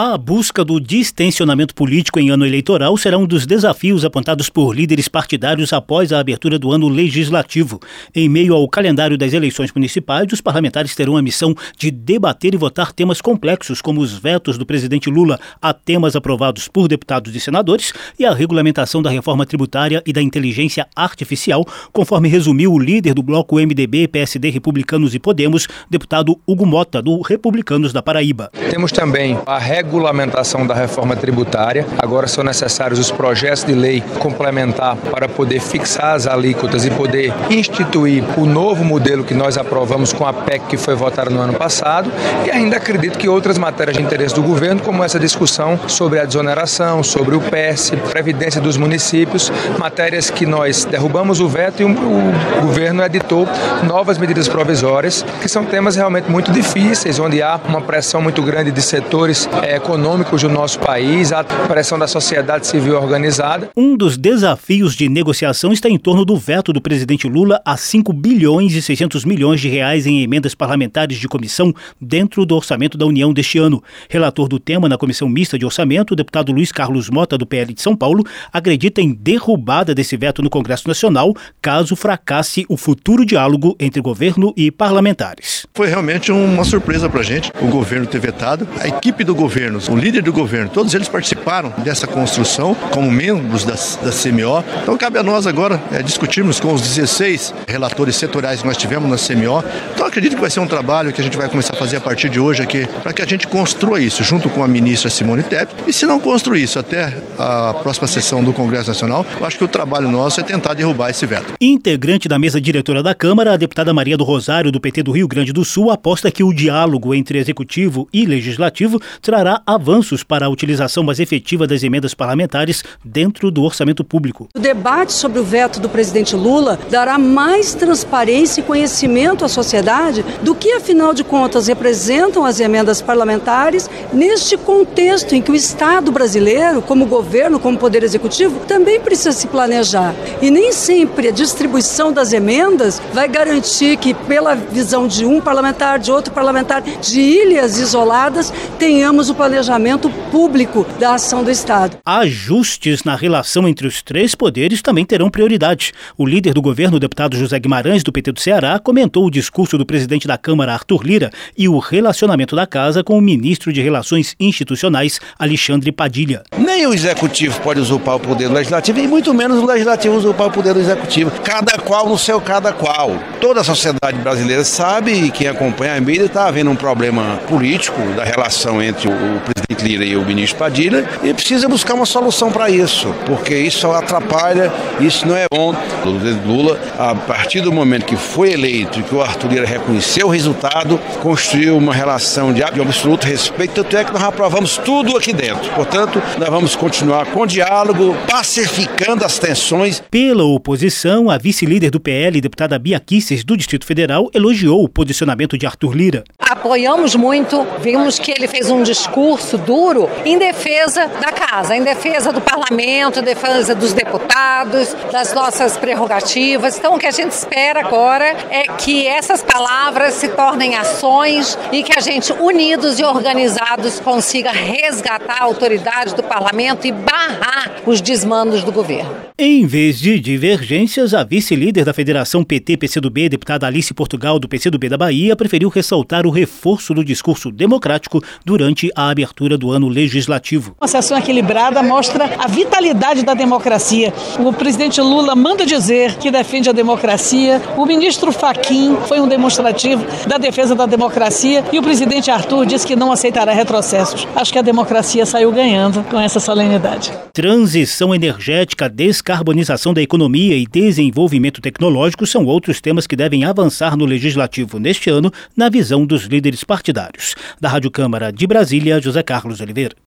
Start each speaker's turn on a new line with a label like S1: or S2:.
S1: A busca do distensionamento político em ano eleitoral será um dos desafios apontados por líderes partidários após a abertura do ano legislativo. Em meio ao calendário das eleições municipais, os parlamentares terão a missão de debater e votar temas complexos, como os vetos do presidente Lula a temas aprovados por deputados e senadores e a regulamentação da reforma tributária e da inteligência artificial, conforme resumiu o líder do bloco MDB, PSD, Republicanos e Podemos, deputado Hugo Mota, do Republicanos da Paraíba.
S2: Temos também a regra regulamentação da reforma tributária. Agora são necessários os projetos de lei complementar para poder fixar as alíquotas e poder instituir o novo modelo que nós aprovamos com a PEC que foi votada no ano passado. E ainda acredito que outras matérias de interesse do governo, como essa discussão sobre a desoneração, sobre o PES, previdência dos municípios, matérias que nós derrubamos o veto e o, governo editou novas medidas provisórias, que são temas realmente muito difíceis, onde há uma pressão muito grande de setores é, econômicos do nosso país, a pressão da sociedade civil organizada.
S1: Um dos desafios de negociação está em torno do veto do presidente Lula a 5 bilhões e 600 milhões de reais em emendas parlamentares de comissão dentro do orçamento da União deste ano. Relator do tema na comissão mista de orçamento, o deputado Luiz Carlos Mota, do PL de São Paulo, acredita em derrubada desse veto no Congresso Nacional caso fracasse o futuro diálogo entre governo e parlamentares.
S3: Foi realmente uma surpresa para a gente o governo ter vetado. A equipe do governo o líder do governo, todos eles participaram dessa construção como membros da, da CMO. Então cabe a nós agora é, discutirmos com os 16 relatores setoriais que nós tivemos na CMO. Então acredito que vai ser um trabalho que a gente vai começar a fazer a partir de hoje aqui, para que a gente construa isso junto com a ministra Simone Tebet. E se não construir isso até a próxima sessão do Congresso Nacional, eu acho que o trabalho nosso é tentar derrubar esse veto.
S1: Integrante da mesa diretora da Câmara, a deputada Maria do Rosário, do PT do Rio Grande do Sul, aposta que o diálogo entre executivo e legislativo trará avanços para a utilização mais efetiva das emendas parlamentares dentro do orçamento público.
S4: O debate sobre o veto do presidente Lula dará mais transparência e conhecimento à sociedade do que, afinal de contas, representam as emendas parlamentares neste contexto em que o Estado brasileiro, como governo, como poder executivo, também precisa se planejar. E nem sempre a distribuição das emendas vai garantir que, pela visão de um parlamentar, de outro parlamentar, de ilhas isoladas, tenhamos o planejamento público da ação do Estado.
S1: Ajustes na relação entre os três poderes também terão prioridade. O líder do governo, o deputado José Guimarães, do PT do Ceará, comentou o discurso do presidente da Câmara, Arthur Lira, e o relacionamento da casa com o ministro de Relações Institucionais, Alexandre Padilha.
S5: Nem o executivo pode usurpar o poder do legislativo, e muito menos o legislativo usurpar o poder do executivo. Cada qual no seu cada qual. Toda a sociedade brasileira sabe, e quem acompanha a mídia está havendo um problema político da relação entre o o presidente Lira e o ministro Padilha, e precisa buscar uma solução para isso, porque isso atrapalha, isso não é bom. O Lula, a partir do momento que foi eleito e que o Arthur Lira reconheceu o resultado, construiu uma relação de, de absoluto respeito, tanto é que nós aprovamos tudo aqui dentro. Portanto, nós vamos continuar com diálogo, pacificando as tensões.
S1: Pela oposição, a vice-líder do PL, deputada Bia Kisses, do Distrito Federal, elogiou o posicionamento de Arthur Lira.
S6: Apoiamos muito, vimos que ele fez um discurso duro em defesa da casa, em defesa do parlamento, em defesa dos deputados, das nossas prerrogativas. Então, o que a gente espera agora é que essas palavras se tornem ações e que a gente, unidos e organizados, consiga resgatar a autoridade do parlamento e barrar os desmandos do governo.
S1: Em vez de divergências, a vice-líder da Federação PT-PCdoB, deputada Alice Portugal, do PCdoB da Bahia, preferiu ressaltar o reforço do discurso democrático durante a abertura do ano legislativo.
S7: Uma sessão equilibrada mostra a vitalidade da democracia. O presidente Lula manda dizer que defende a democracia. O ministro Faquim foi um demonstrativo da defesa da democracia e o presidente Arthur disse que não aceitará retrocessos. Acho que a democracia saiu ganhando com essa solenidade.
S1: Transição energética, descarbonização da economia e desenvolvimento tecnológico são outros temas que devem avançar no legislativo neste ano, na visão dos líderes partidários. Da Rádio Câmara de Brasília, José Carlos Oliveira.